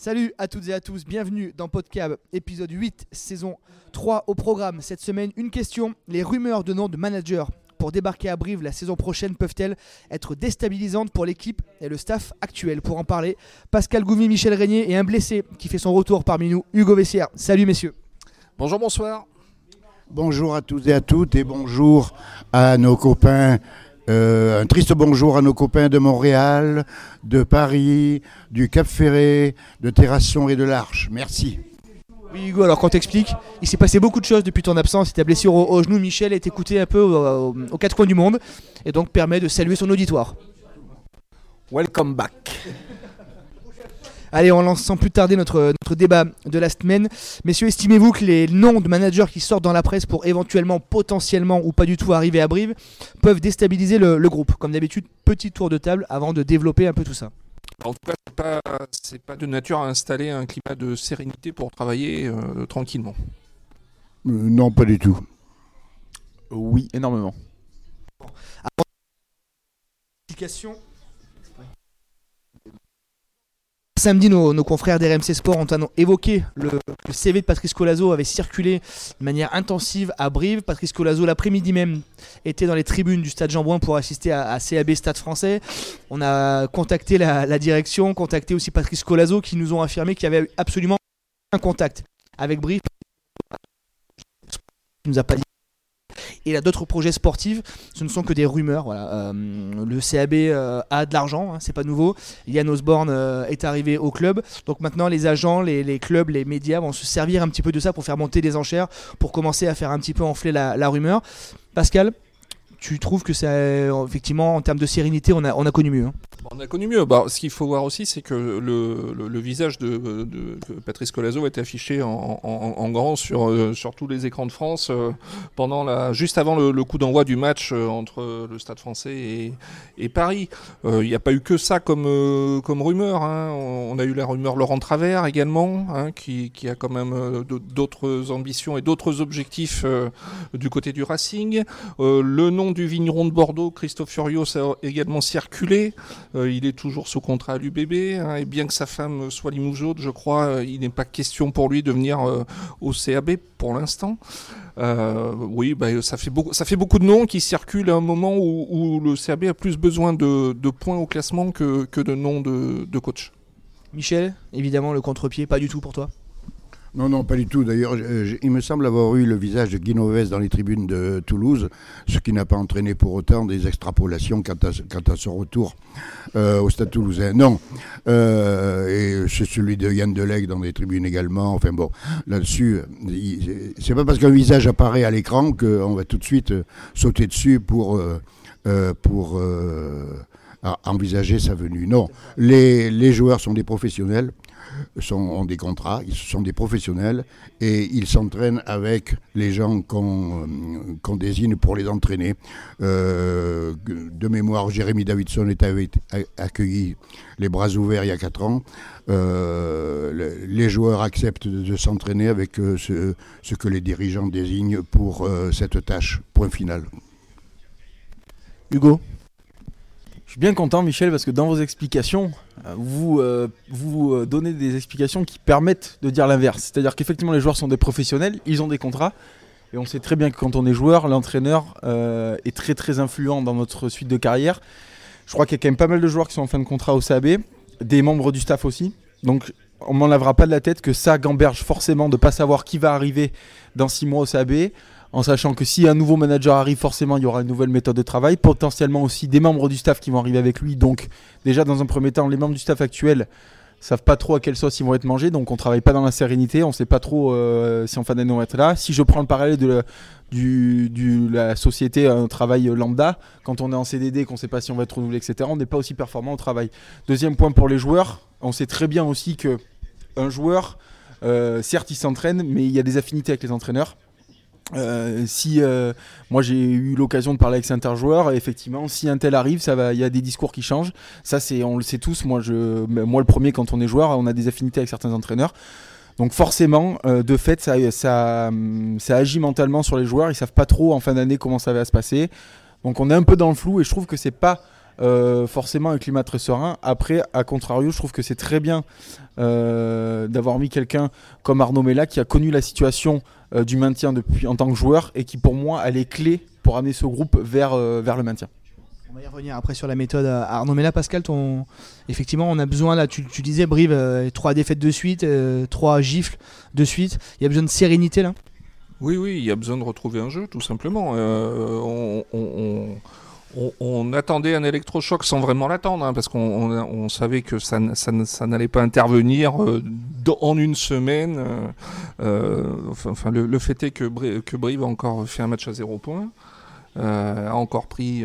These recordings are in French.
Salut à toutes et à tous, bienvenue dans Podcab, épisode 8, saison 3 au programme. Cette semaine, une question, les rumeurs de nom de manager pour débarquer à Brive la saison prochaine peuvent-elles être déstabilisantes pour l'équipe et le staff actuel? Pour en parler, Pascal Goumi, Michel Régnier et un blessé qui fait son retour parmi nous, Hugo Vessière. Salut messieurs. Bonjour, bonsoir. Bonjour à tous et à toutes et bonjour à nos copains. Euh, un triste bonjour à nos copains de Montréal, de Paris, du Cap Ferré, de Terrasson et de l'Arche. Merci. Oui Hugo, alors qu'on t'explique, il s'est passé beaucoup de choses depuis ton absence, ta blessure au, au genou, Michel est écouté un peu au- au- aux quatre coins du monde et donc permet de saluer son auditoire. Welcome back. Allez, on lance sans plus tarder notre, notre débat de la semaine. Messieurs, estimez-vous que les noms de managers qui sortent dans la presse pour éventuellement, potentiellement ou pas du tout arriver à Brive peuvent déstabiliser le, le groupe? Comme d'habitude, petit tour de table avant de développer un peu tout ça. En tout cas, c'est pas, c'est pas de nature à installer un climat de sérénité pour travailler euh, tranquillement. Euh, non, pas du tout. Oui, énormément. Samedi, nos, confrères d'RMC Sport ont évoqué le, le CV de Patrice Colazo avait circulé de manière intensive à Brive. Patrice Colazo, l'après-midi même, était dans les tribunes du stade Jean-Bouin pour assister à, CAB Stade français. On a contacté la, la direction, contacté aussi Patrice Colazo qui nous ont affirmé qu'il y avait absolument un contact avec Brive. Il nous a pas dit. Et il a d'autres projets sportifs ce ne sont que des rumeurs. Voilà. Euh, le CAB euh, a de l'argent, hein, c'est pas nouveau. Yann Osborne euh, est arrivé au club. Donc maintenant, les agents, les, clubs, les médias vont se servir un petit peu de ça pour faire monter des enchères, pour commencer à faire un petit peu enfler la, rumeur. Pascal, tu trouves que ça, effectivement, en termes de sérénité, on a, on a connu mieux hein on a connu mieux. Bah, ce qu'il faut voir aussi, c'est que le, visage de, de- de Patrice Colazo affiché en, grand sur, euh, sur tous les écrans de France euh, pendant juste avant le, coup d'envoi du match euh, entre le Stade français et, Paris. Il n'y a pas eu que ça comme, rumeur. hein. On, a eu la rumeur Laurent Travers également, hein, qui, qui a quand même d'autres ambitions et d'autres objectifs du côté du Racing. Le nom du vigneron de Bordeaux, Christophe Furios, a également circulé. Euh, il est toujours sous contrat à l'UBB. hein, et bien que sa femme soit limougeaude, je crois, euh, il n'est pas question pour lui de venir euh, au CAB pour l'instant. Euh, oui, bah, ça, fait beaucoup, ça fait beaucoup de noms qui circulent à un moment où, le CAB a plus besoin de, de points au classement que, que de noms de, de coach. Michel, évidemment, le contre-pied, pas du tout pour toi? Non, non, pas du tout. D'ailleurs, euh, il me semble avoir eu le visage de Guinoves dans les tribunes de Toulouse, ce qui n'a pas entraîné pour autant des extrapolations quant à, son retour euh, au stade toulousain. Non. Euh, et c'est celui de Yann Delegue dans les tribunes également. Enfin bon, là-dessus, c'est pas parce qu'un visage apparaît à l'écran qu'on va tout de suite sauter dessus pour, envisager sa venue. Non, les joueurs sont des professionnels sont, ont des contrats, ils sont des professionnels et ils s'entraînent avec les gens qu'on euh, désigne pour les entraîner. Euh, de mémoire, Jérémy Davidson est accueilli les bras ouverts il y a 4 ans. Euh, le- les joueurs acceptent de, s'entraîner avec ce, que les dirigeants désignent pour cette tâche. Point final. Hugo? Suis bien content, Michel, parce que dans vos explications, euh, vous, euh, vous euh, donnez des explications qui permettent de dire l'inverse. C'est-à-dire qu'effectivement, les joueurs sont des professionnels, ils ont des contrats. Et on sait très bien que quand on est joueur, l'entraîneur est très très influent dans notre suite de carrière. Je crois qu'il y a quand même pas mal de joueurs qui sont en fin de contrat au CAB, des membres du staff aussi. Donc on m'en lavera pas de la tête que ça gamberge forcément de pas savoir qui va arriver dans six mois au CAB, en sachant que si un nouveau manager arrive, forcément il y aura une nouvelle méthode de travail, potentiellement aussi des membres du staff qui vont arriver avec lui. Donc déjà dans un premier temps, les membres du staff actuels savent pas trop à quelle sauce ils vont être mangés, donc on travaille pas dans la sérénité, on sait pas trop euh, si en on va être là. Si je prends le parallèle de la société, un travail lambda, quand on est en CDD, qu'on sait pas si on va être renouvelé, etc., on n'est pas aussi performant au travail. Deuxième point pour les joueurs, on sait très bien aussi que un joueur, euh, certes il s'entraîne, mais il y a des affinités avec les entraîneurs. Euh, si euh, moi j'ai eu l'occasion de parler avec certains joueurs, effectivement, si un tel arrive, ça va, il y a des discours qui changent. Ça, c'est, on le sait tous. Moi, je, moi le premier, quand on est joueur, on a des affinités avec certains entraîneurs. Donc forcément, euh, de fait, ça, ça, ça agit mentalement sur les joueurs. Ils savent pas trop en fin d'année comment ça va se passer. Donc on est un peu dans le flou et je trouve que c'est pas euh, forcément un climat très serein. Après, à contrario, je trouve que c'est très bien euh, d'avoir mis quelqu'un comme Arnaud Mella qui a connu la situation euh, du maintien depuis en tant que joueur et qui pour moi a les clés pour amener ce groupe vers, vers le maintien. On va y revenir après sur la méthode Arnaud Mella. Pascal, ton... effectivement, on a besoin, là, tu, disais, Brive, trois défaites de suite, trois gifles de suite. Il y a besoin de sérénité là? Oui, oui, il y a besoin de retrouver un jeu, tout simplement. on, on, attendait un électrochoc sans vraiment l'attendre, hein, parce qu'on savait que ça, n'allait pas intervenir euh, en une semaine. Euh, euh, enfin, le, fait est que, Brive, a encore fait un match à zéro point. a encore pris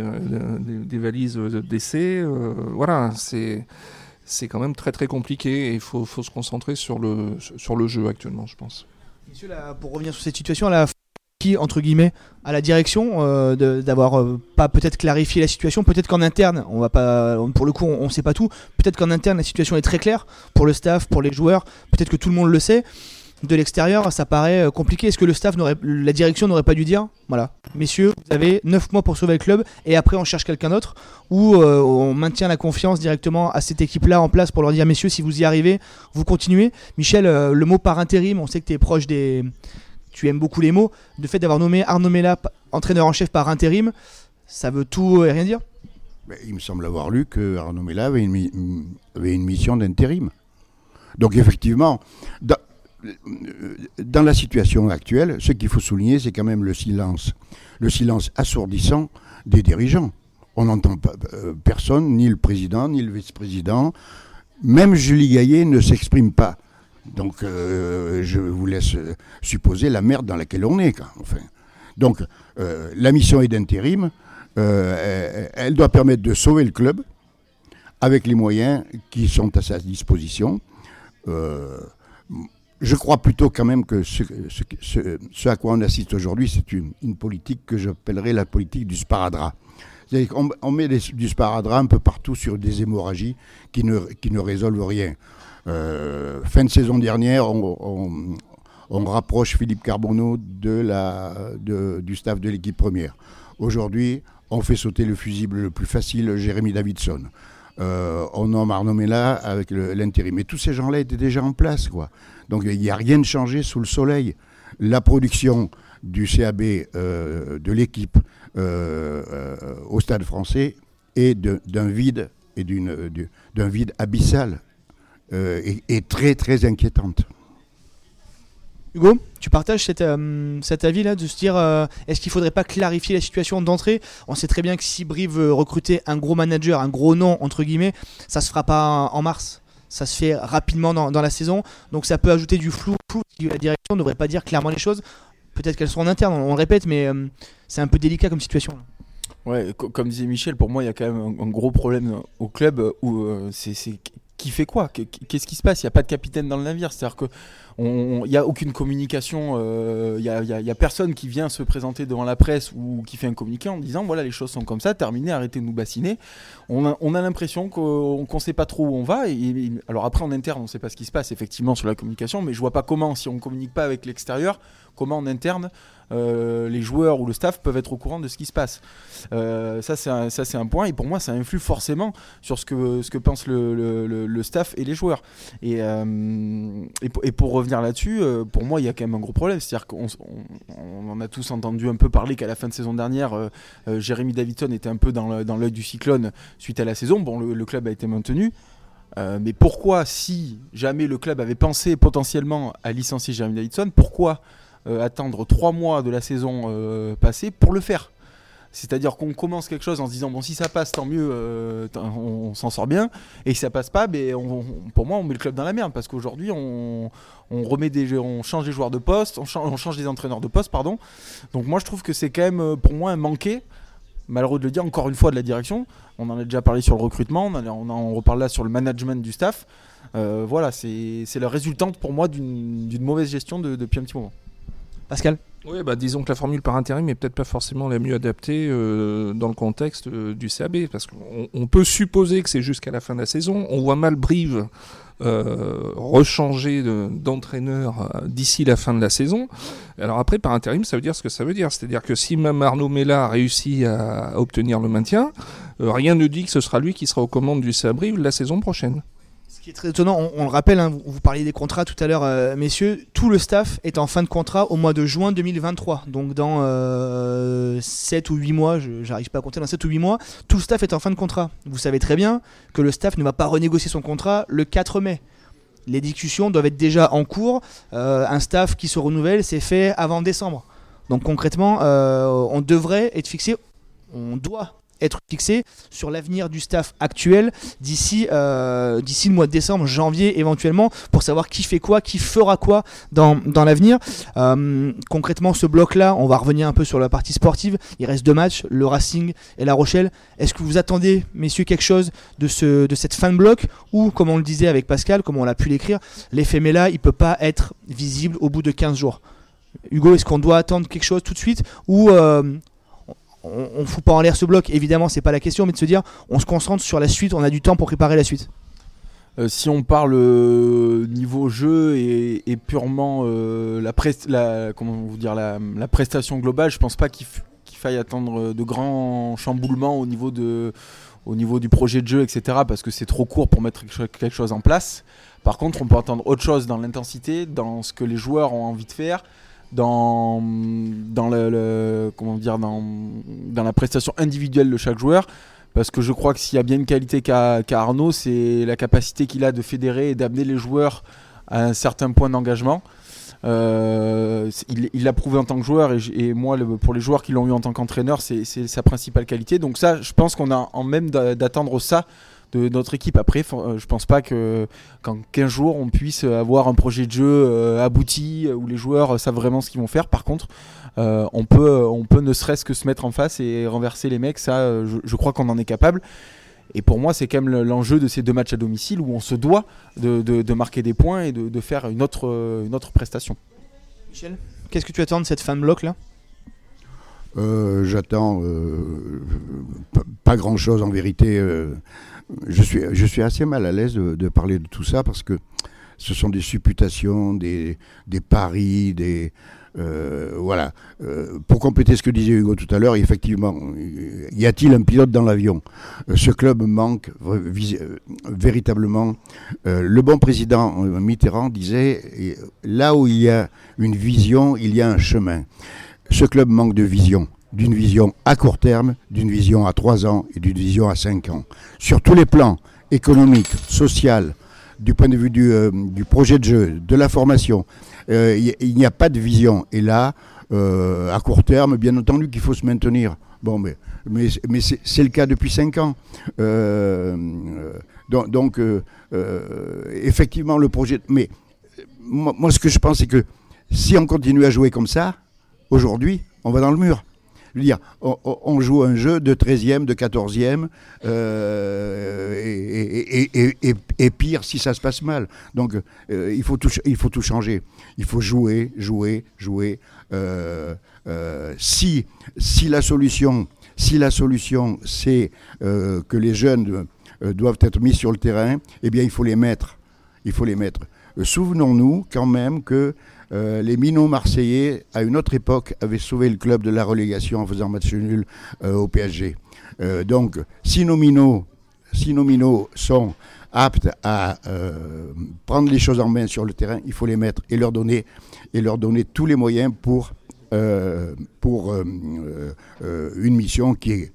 des, valises d'essai. voilà, c'est quand même très très compliqué et il faut, se concentrer sur le, sur le jeu actuellement, je pense. Messieurs, pour revenir sur cette situation, la entre guillemets à la direction euh, d'avoir euh, pas peut-être clarifié la situation peut-être qu'en interne on va pas pour le coup on, sait pas tout peut-être qu'en interne la situation est très claire pour le staff pour les joueurs peut-être que tout le monde le sait. De l'extérieur ça paraît euh, compliqué. Est-ce que le staff la direction n'aurait pas dû dire? Voilà. Messieurs vous avez 9 mois pour sauver le club et après on cherche quelqu'un d'autre ou on maintient la confiance directement à cette équipe là en place pour leur dire messieurs si vous y arrivez vous continuez. Michel le mot par intérim on sait que tu es proche des tu aimes beaucoup les mots. Le fait d'avoir nommé Arnaud Mella entraîneur en chef par intérim, ça veut tout et rien dire? Il me semble avoir lu que Arnaud Mella avait une, mission d'intérim. Donc effectivement, dans, dans, la situation actuelle, ce qu'il faut souligner, c'est quand même le silence, le silence assourdissant des dirigeants. On n'entend euh, personne, ni le président, ni le vice-président. Même Julie Gaillet ne s'exprime pas. Donc, euh, je vous laisse supposer la merde dans laquelle on est. Enfin. Donc, euh, la mission est d'intérim. Euh, elle doit permettre de sauver le club avec les moyens qui sont à sa disposition. je crois plutôt quand même que ce, à quoi on assiste aujourd'hui, c'est une, politique que j'appellerais la politique du sparadrap. Qu'on on met du sparadrap un peu partout sur des hémorragies qui ne, qui ne résolvent rien. Euh, fin de saison dernière, on, rapproche Philippe Carbonneau du staff de l'équipe première. Aujourd'hui, on fait sauter le fusible le plus facile, Jérémy Davidson. Euh, on nomme Arnaud avec l'intérim. Mais tous ces gens-là étaient déjà en place. Quoi. Donc il n'y a rien de changé sous le soleil. La production du CAB, euh, de l'équipe au stade français est d'un vide et d'un vide abyssal euh, est, très très inquiétante. Hugo, tu partages euh, cet avis-là de se dire euh, est-ce qu'il ne faudrait pas clarifier la situation d'entrée? On sait très bien que si Brive veut recruter un gros manager, un gros nom, entre guillemets, ça se fera pas en mars. Ça se fait rapidement dans, la saison. Donc ça peut ajouter du flou. la direction ne devrait pas dire clairement les choses. Peut-être qu'elles sont en interne, on, le répète, mais c'est un peu délicat comme situation. Ouais, comme disait Michel, pour moi, il y a quand même un, gros problème au club où c'est qui fait quoi Qu'est-ce qui se passe Il n'y a pas de capitaine dans le navire. C'est-à-dire qu'il n'y a aucune communication. Il n'y a, personne qui vient se présenter devant la presse ou qui fait un communiqué en disant voilà, les choses sont comme ça, terminé, arrêtez de nous bassiner. On a, l'impression qu'on ne sait pas trop où on va. Alors après, en interne, on ne sait pas ce qui se passe effectivement sur la communication, mais je vois pas comment, si on ne communique pas avec l'extérieur, comment en interne euh, les joueurs ou le staff peuvent être au courant de ce qui se passe. Euh, ça, c'est un, point. Et pour moi, ça influe forcément sur ce que, ce le, staff et les joueurs. Et, euh, pour, revenir là-dessus, pour moi, il y a quand même un gros problème. C'est-à-dire qu'on on, en a tous entendu un peu parler qu'à la fin de saison dernière, Jérémy Davidson était un peu dans, l'œil du cyclone suite à la saison. Bon, le, club a été maintenu. mais pourquoi, si jamais le club avait pensé potentiellement à licencier Jérémy Davidson, pourquoi attendre trois mois de la saison euh, passée pour le faire. C'est-à-dire qu'on commence quelque chose en se disant bon si ça passe tant mieux, euh, on, s'en sort bien, et si ça passe pas, ben, pour moi on met le club dans la merde parce qu'aujourd'hui on, remet des, on change des joueurs de poste, on, change, des entraîneurs de poste, pardon. Donc moi je trouve que c'est quand même pour moi un manqué, malheureux de le dire encore une fois de la direction. On en a déjà parlé sur le recrutement, on, en reparle là sur le management du staff. voilà, c'est la résultante pour moi d'une mauvaise gestion depuis un petit moment. Pascal oui, bah, disons que la formule par intérim n'est peut-être pas forcément la mieux adaptée euh, dans le contexte euh, du CAB, parce qu'on peut supposer que c'est jusqu'à la fin de la saison. On voit mal Brive euh, rechanger d'entraîneur d'ici la fin de la saison. Alors après, par intérim, ça veut dire ce que ça veut dire. C'est-à-dire que si même Arnaud Mella a réussi à obtenir le maintien, rien ne dit que ce sera lui qui sera aux commandes du Sabri la saison prochaine. Qui est très étonnant, on, le rappelle, hein, vous, parliez des contrats tout à l'heure, messieurs, tout le staff est en fin de contrat au mois de juin 2023. Donc dans 7 ou 8 mois, j'arrive pas à compter, dans 7 ou 8 mois, tout le staff est en fin de contrat. Vous savez très bien que le staff ne va pas renégocier son contrat le 4 mai les discussions doivent être déjà en cours. Euh, un staff qui se renouvelle, c'est fait avant décembre. Donc concrètement, euh, on devrait être fixé, on doit être fixé sur l'avenir du staff actuel d'ici euh, d'ici le mois de décembre, janvier éventuellement, pour savoir qui fait quoi, qui fera quoi dans, l'avenir. Euh, concrètement, ce bloc-là, on va revenir un peu sur la partie sportive. Il reste deux matchs, le Racing et la Rochelle. Est-ce que vous attendez, messieurs, quelque chose de, ce, cette fin de bloc ou, comme on le disait avec Pascal, comme on l'a pu l'écrire, l'effet Mela, il peut pas être visible au bout de 15 jours? Hugo, est-ce qu'on doit attendre quelque chose tout de suite ou euh, on, on fout pas en l'air ce bloc, évidemment, c'est pas la question, mais de se dire, on se concentre sur la suite, on a du temps pour préparer la suite. Euh, si on parle euh, niveau jeu et, purement euh, la, comment vous dire, la, prestation globale, je pense pas qu'il faille attendre de grands chamboulements au niveau, de, au niveau du projet de jeu, etc. Parce que c'est trop court pour mettre quelque chose en place. Par contre, on peut attendre autre chose dans l'intensité, dans ce que les joueurs ont envie de faire, dans, dans, le, comment dire, dans, dans la prestation individuelle de chaque joueur. Parce que je crois que s'il y a bien une qualité qu'a Arnaud, c'est la capacité qu'il a de fédérer et d'amener les joueurs à un certain point d'engagement. Euh, il l'a prouvé en tant que joueur et, moi, pour les joueurs qui l'ont eu en tant qu'entraîneur, c'est sa principale qualité. Donc ça, je pense qu'on a en même d'attendre ça de notre équipe. Après, euh, je pense pas que qu'en 15 jours, on puisse avoir un projet de jeu euh, abouti euh, où les joueurs savent vraiment ce qu'ils vont faire. Par contre, on, peut, on peut ne serait-ce que se mettre en face et renverser les mecs. Ça, je, crois qu'on en est capable. Et pour moi, c'est quand même l'enjeu de ces deux matchs à domicile où on se doit de, marquer des points et de, faire une autre, une autre prestation. Michel, qu'est-ce que tu attends de cette fin de bloc là? J'attends pas grand-chose en vérité je suis, je suis assez mal à l'aise de, parler de tout ça parce que ce sont des supputations, des, paris, des. Euh, voilà. Euh, pour compléter ce que disait Hugo tout à l'heure, effectivement, y a-t-il un pilote dans l'avion? Euh, Ce club manque véritablement. le bon président Mitterrand disait là où il y a une vision, il y a un chemin. Ce club manque de vision d'une vision à court terme, d'une vision à trois ans et d'une vision à cinq ans. Sur tous les plans, économiques, social, du point de vue du, euh, projet de jeu, de la formation, euh, il n'y a pas de vision. Et là, euh, à court terme, bien entendu qu'il faut se maintenir. Bon, mais, c'est le cas depuis cinq ans. donc, effectivement, le projet. Mais moi, ce que je pense, c'est que si on continue à jouer comme ça, aujourd'hui, on va dans le mur. On, joue un jeu de 13e, de 14e, euh, et, pire si ça se passe mal. Donc euh, il, faut tout, changer. Il faut jouer, jouer, jouer. Euh, si, si la solution, si solution c'est que les jeunes doivent être mis sur le terrain, eh bien il faut les mettre. Il faut les mettre. Souvenons-nous quand même que euh, les minots marseillais, à une autre époque, avaient sauvé le club de la relégation en faisant match nul euh, au PSG. Euh, donc, si nos minots, si nos minots sont aptes à prendre les choses en main sur le terrain, il faut les mettre et leur donner, et leur donner tous les moyens pour, pour une mission qui est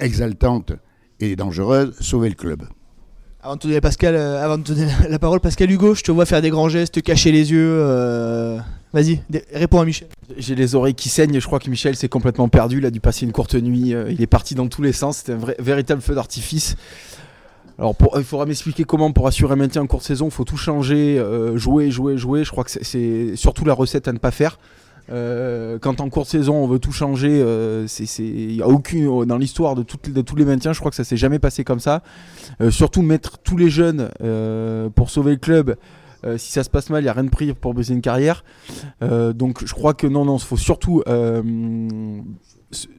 exaltante et dangereuse, sauver le club. Avant de te donner, Pascal, euh, avant de donner la parole, Pascal Hugo, je te vois faire des grands gestes, te cacher les yeux. Euh, vas-y, réponds à Michel. J'ai les oreilles qui saignent. Je crois que Michel s'est complètement perdu. Il a dû passer une courte nuit. Euh, il est parti dans tous les sens. C'était un vrai, véritable feu d'artifice. Alors, il faudra m'expliquer comment, pour assurer un maintien en courte saison, il faut tout changer, jouer, jouer, jouer. Je crois que c'est surtout la recette à ne pas faire. Euh, quand en courte saison on veut tout changer, euh, il y a aucune dans l'histoire de, de, tous les maintiens, je crois que ça s'est jamais passé comme ça. Euh, surtout mettre tous les jeunes pour sauver le club. si ça se passe mal, il n'y a rien de pris pour baiser une carrière. donc je crois que non, non, il faut surtout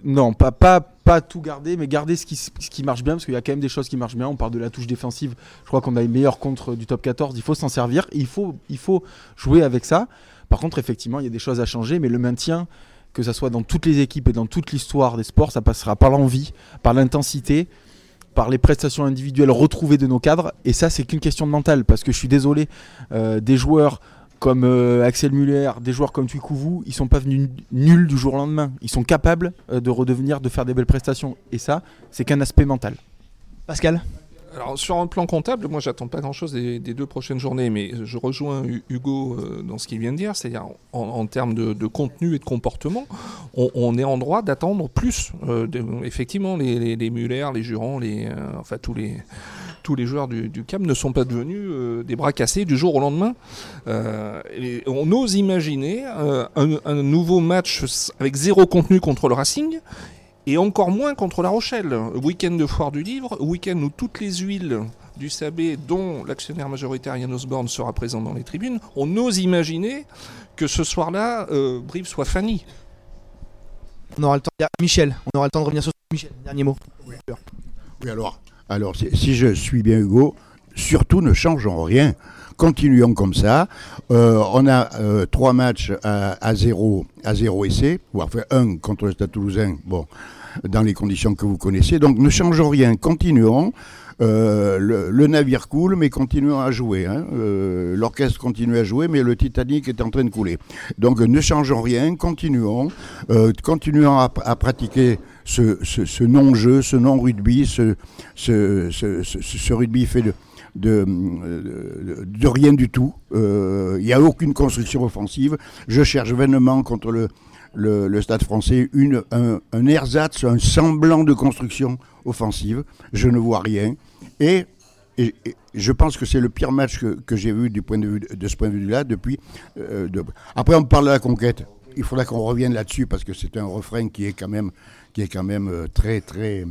non, pas, pas, pas tout garder, mais garder ce qui, ce qui marche bien, parce qu'il y a quand même des choses qui marchent bien. On parle de la touche défensive, je crois qu'on a les meilleurs contre du top 14, il faut s'en servir, il faut, il faut jouer avec ça. Par contre, effectivement, il y a des choses à changer, mais le maintien, que ça soit dans toutes les équipes et dans toute l'histoire des sports, ça passera par l'envie, par l'intensité, par les prestations individuelles retrouvées de nos cadres. Et ça, c'est qu'une question de mental, parce que je suis désolé, euh, des joueurs comme euh, Axel Muller, des joueurs comme Tuikouvou, ils sont pas venus nuls du jour au lendemain. Ils sont capables euh, de redevenir, de faire des belles prestations. Et ça, c'est qu'un aspect mental. Pascal? Alors sur un plan comptable, moi j'attends pas grand-chose des, deux prochaines journées, mais je rejoins Hugo euh, dans ce qu'il vient de dire, c'est-à-dire en, termes de, contenu et de comportement, on, est en droit d'attendre plus. Euh, effectivement, les, les, Muller, les Jurons, euh, enfin tous les tous les joueurs du, CAM ne sont pas devenus des bras cassés du jour au lendemain. on ose imaginer un nouveau match avec zéro contenu contre le Racing et encore moins contre La Rochelle. Week-end de foire du livre, week-end où toutes les huiles du Sabé, dont l'actionnaire majoritaire Yann Osborne sera présent dans les tribunes, on ose imaginer que ce soir-là, euh, Brive soit Fanny. On aura le temps. Michel, on aura le temps de revenir sur Michel. Dernier mot. Oui, alors, alors si je suis bien Hugo, surtout ne changeons rien continuons comme ça. Euh, on a euh, trois matchs à, zéro, à zéro essai, ou enfin un contre le Stade Toulousain, bon, dans les conditions que vous connaissez. Donc ne changeons rien, continuons. Euh, le, navire coule, mais continuons à jouer. Hein. L'orchestre continue à jouer, mais le Titanic est en train de couler. Donc ne changeons rien, continuons. continuons à, pratiquer ce, non-jeu, ce non-rugby, ce, rugby fait de, de, de, rien du tout. Euh, il n'y a aucune construction offensive. Je cherche vainement contre le, le, Stade français une, un, ersatz, un semblant de construction offensive. Je ne vois rien. Et, je pense que c'est le pire match que, que j'ai vu du point de, vue, de ce point de vue-là depuis. Euh. Après, on parle de la conquête. Il faudra qu'on revienne là-dessus parce que c'est un refrain qui est quand même, qui est quand même euh, très, très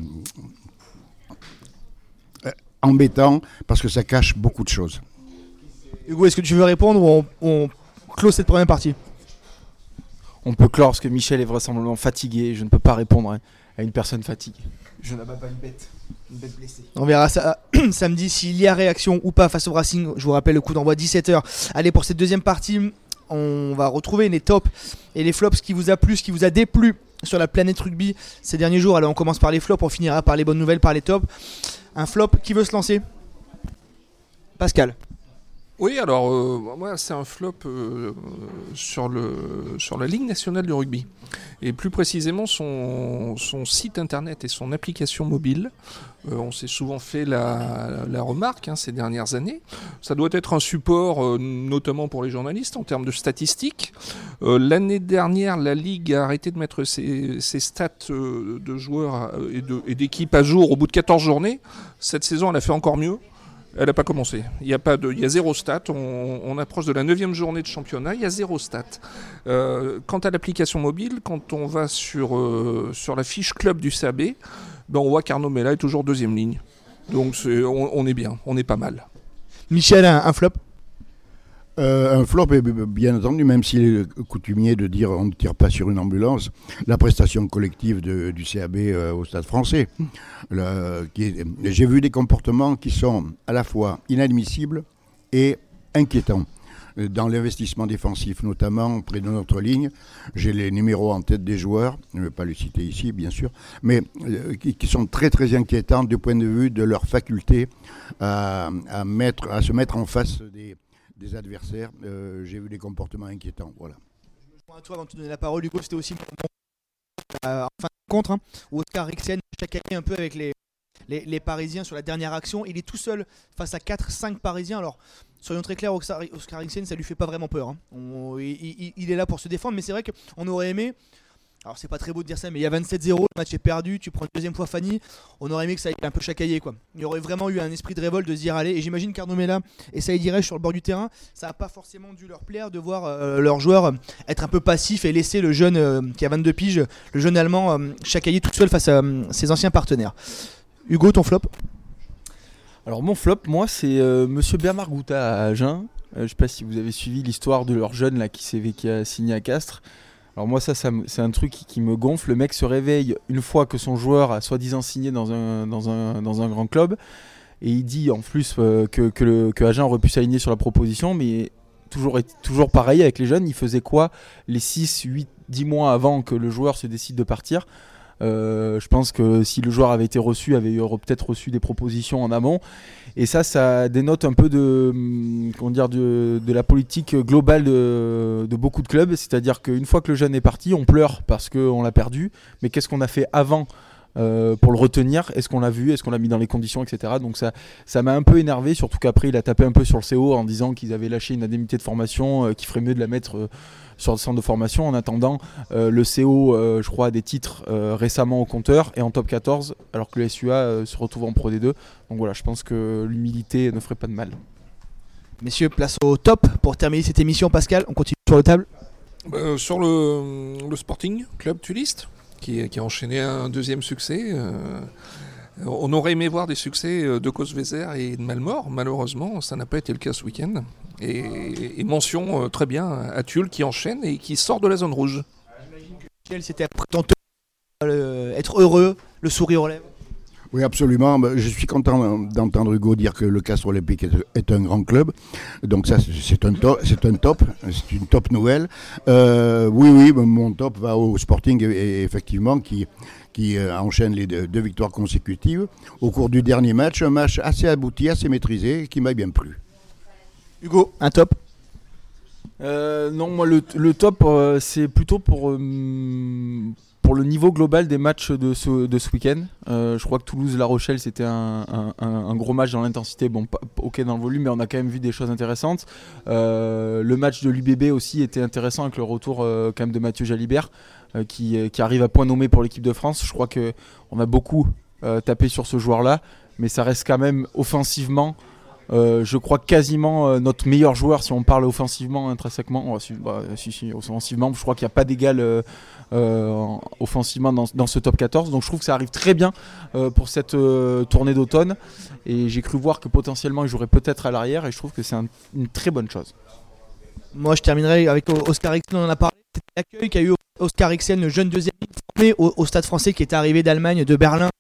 embêtant parce que ça cache beaucoup de choses. Hugo, est-ce que tu veux répondre ou on, close cette première partie? On peut clore parce que Michel est vraisemblablement fatigué. Je ne peux pas répondre à une personne fatiguée. Je n'abats pas une bête. Une bête blessée. On verra ça samedi s'il y a réaction ou pas face au Racing. Je vous rappelle le coup d'envoi 17h. Allez, pour cette deuxième partie, on va retrouver les tops et les flops, ce qui vous a plu, ce qui vous a déplu sur la planète rugby ces derniers jours. Alors on commence par les flops, on finira par les bonnes nouvelles, par les tops. Un flop qui veut se lancer? Pascal. Oui, alors euh, moi c'est un flop euh, sur, le, sur la Ligue nationale du rugby. Et plus précisément son, son site internet et son application mobile. Euh, on s'est souvent fait la, remarque hein, ces dernières années. Ça doit être un support notamment pour les journalistes en termes de statistiques. L'année dernière, la Ligue a arrêté de mettre ses, stats de joueurs et d'équipes à jour au bout de 14 journées. Cette saison, elle a fait encore mieux. Elle n'a pas commencé. Il y a, pas de, y a zéro stat. On, approche de la neuvième journée de championnat. Il y a zéro stat. Euh, quant à l'application mobile, quand on va sur, euh, sur la fiche club du CAB, ben on voit qu'Arnaud Mella est toujours deuxième ligne. Donc on, est bien, on est pas mal. Michel, un flop? Euh, un flop, bien entendu, même s'il est coutumier de dire on ne tire pas sur une ambulance, la prestation collective du CAB euh, au Stade français. J'ai vu des comportements qui sont à la fois inadmissibles et inquiétants. Dans l'investissement défensif, notamment près de notre ligne, j'ai les numéros en tête des joueurs, je ne vais pas les citer ici, bien sûr, mais euh, qui, sont très très inquiétants du point de vue de leur faculté à, se mettre en face des, des adversaires, euh, j'ai vu des comportements inquiétants. Voilà. Je me à toi avant de te donner la parole, Hugo. C'était aussi euh, en fin de compte, hein, où Oscar Rixen chaque année un peu avec les, les, Parisiens sur la dernière action. Il est tout seul face à 4-5 Parisiens. Alors, soyons très clairs, Oscar Rixen, ça lui fait pas vraiment peur. Hein. il, est là pour se défendre, mais c'est vrai qu'on aurait aimé alors c'est pas très beau de dire ça, mais il y a 27-0, le match est perdu, tu prends une deuxième fois Fanny, on aurait aimé que ça aille un peu chacaillé quoi. Il y aurait vraiment eu un esprit de révolte de se dire allez, et j'imagine qu'Arnaud et ça dirait sur le bord du terrain, ça n'a pas forcément dû leur plaire de voir euh, leurs joueurs être un peu passifs et laisser le jeune euh, qui a 22 piges, le jeune allemand, euh, tout seul face à ses anciens partenaires. Hugo, ton flop? Alors mon flop, moi c'est Monsieur Bernard Gouta à Agen. je sais pas si vous avez suivi l'histoire de leur jeune là qui, qui a signé à Castres. Alors moi ça, c'est un truc qui, me gonfle. Le mec se réveille une fois que son joueur a soi-disant signé dans un, grand club. Et il dit en plus euh, que, que, le, que Agen aurait pu s'aligner sur la proposition. Mais toujours, toujours pareil avec les jeunes. Ils faisaient quoi les 6, 8, 10 mois avant que le joueur se décide de partir? Je pense que si le joueur avait été reçu, avait peut-être reçu des propositions en amont. Et ça, ça dénote un peu de, hum, comment dire, de, la politique globale de, beaucoup de clubs. C'est-à-dire qu'une fois que le jeune est parti, on pleure parce qu'on l'a perdu. Mais qu'est-ce qu'on a fait avant euh, pour le retenir Est-ce qu'on l'a vu Est-ce qu'on l'a mis dans les conditions, etc. Donc ça, ça m'a un peu énervé, surtout qu'après il a tapé un peu sur le CO en disant qu'ils avaient lâché une indemnité de formation, euh, qu'il ferait mieux de la mettre sur le centre de formation. En attendant, euh, le CO, euh, je crois, a des titres euh, récemment au compteur et en top 14, alors que le SUA se retrouve en Pro D2. Donc voilà, je pense que l'humilité ne ferait pas de mal. Messieurs, place au top pour terminer cette émission. Pascal, on continue sur le table Sur le, Sporting Club Tuliste, qui, a enchaîné un deuxième succès. On aurait aimé voir des succès de Cosvezer et de Malmort. Malheureusement, ça n'a pas été le cas ce week-end. Et, mention euh, très bien à Tulle qui enchaîne et qui sort de la zone rouge. Michel, c'était euh, être heureux, le sourire aux lèvres. Oui, absolument. Bah, je suis content d'entendre Hugo dire que le Castre Olympique est, un grand club. Donc ça, c'est un, top, c'est un top, c'est une top nouvelle. Euh, oui, oui, mon top va au Sporting, effectivement, qui, qui enchaîne les deux, deux, victoires consécutives. Au cours du dernier match, un match assez abouti, assez maîtrisé, qui m'a bien plu. Hugo, un top? Euh, Non, moi le, top, euh, c'est plutôt pour, euh, pour le niveau global des matchs de ce, week-end. je crois que Toulouse-La Rochelle, c'était un, gros match dans l'intensité. Bon, ok dans le volume, mais on a quand même vu des choses intéressantes. le match de l'UBB aussi était intéressant avec le retour quand même de Mathieu Jalibert. qui, qui, arrive à point nommé pour l'équipe de France. Je crois qu'on a beaucoup tapé sur ce joueur-là, mais ça reste quand même offensivement euh, je crois quasiment euh, notre meilleur joueur si on parle offensivement intrinsèquement. Bah, si, si, offensivement, je crois qu'il n'y a pas d'égal euh, offensivement dans, ce top 14. Donc je trouve que ça arrive très bien pour cette tournée d'automne. Et j'ai cru voir que potentiellement il jouerait peut-être à l'arrière et je trouve que c'est une très bonne chose. Moi je terminerai avec Oscar X, on en a parlé. L'accueil qu'a eu Oscar Ixen, le jeune deuxième au, Stade français qui est arrivé d'Allemagne, de Berlin,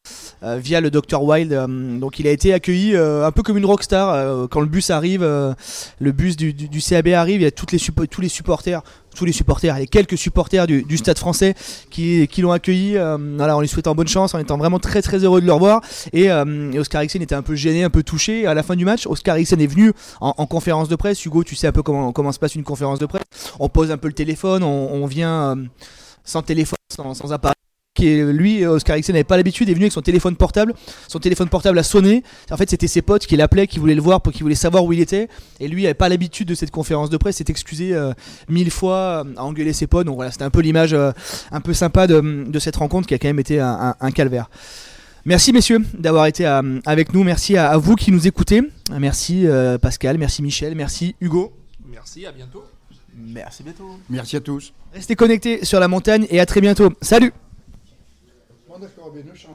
euh, via le Dr Wild. Euh, donc il a été accueilli euh, un peu comme une rockstar. quand le bus arrive, le bus du, CAB arrive, il y a toutes les tous les supporters, tous les supporters, les quelques supporters du, Stade français qui, l'ont accueilli. voilà, en lui souhaitant bonne chance, en étant vraiment très très heureux de le revoir. Et, Oscar Ixen était un peu gêné, un peu touché. À la fin du match, Oscar Ixen est venu en, conférence de presse. Hugo, tu sais un peu comment, comment se passe une conférence de presse. On pose un peu le téléphone, on, vient sans téléphone, sans, appareil. Qui lui, Oscar Ericsson n'avait pas l'habitude, est venu avec son téléphone portable. Son téléphone portable a sonné. En fait, c'était ses potes qui l'appelaient, qui voulaient le voir, qui voulaient savoir où il était. Et lui, il n'avait pas l'habitude de cette conférence de presse. S'est excusé euh, mille fois à engueuler ses potes. Donc voilà, c'était un peu l'image euh, un peu sympa de, cette rencontre qui a quand même été un, calvaire. Merci messieurs d'avoir été euh, avec nous. Merci à, vous qui nous écoutez. Merci Pascal, merci Michel, merci Hugo. Merci, à bientôt. Merci bientôt. Merci à tous. Restez connectés sur la montagne et à très bientôt. Salut Anlaşma benim. Şu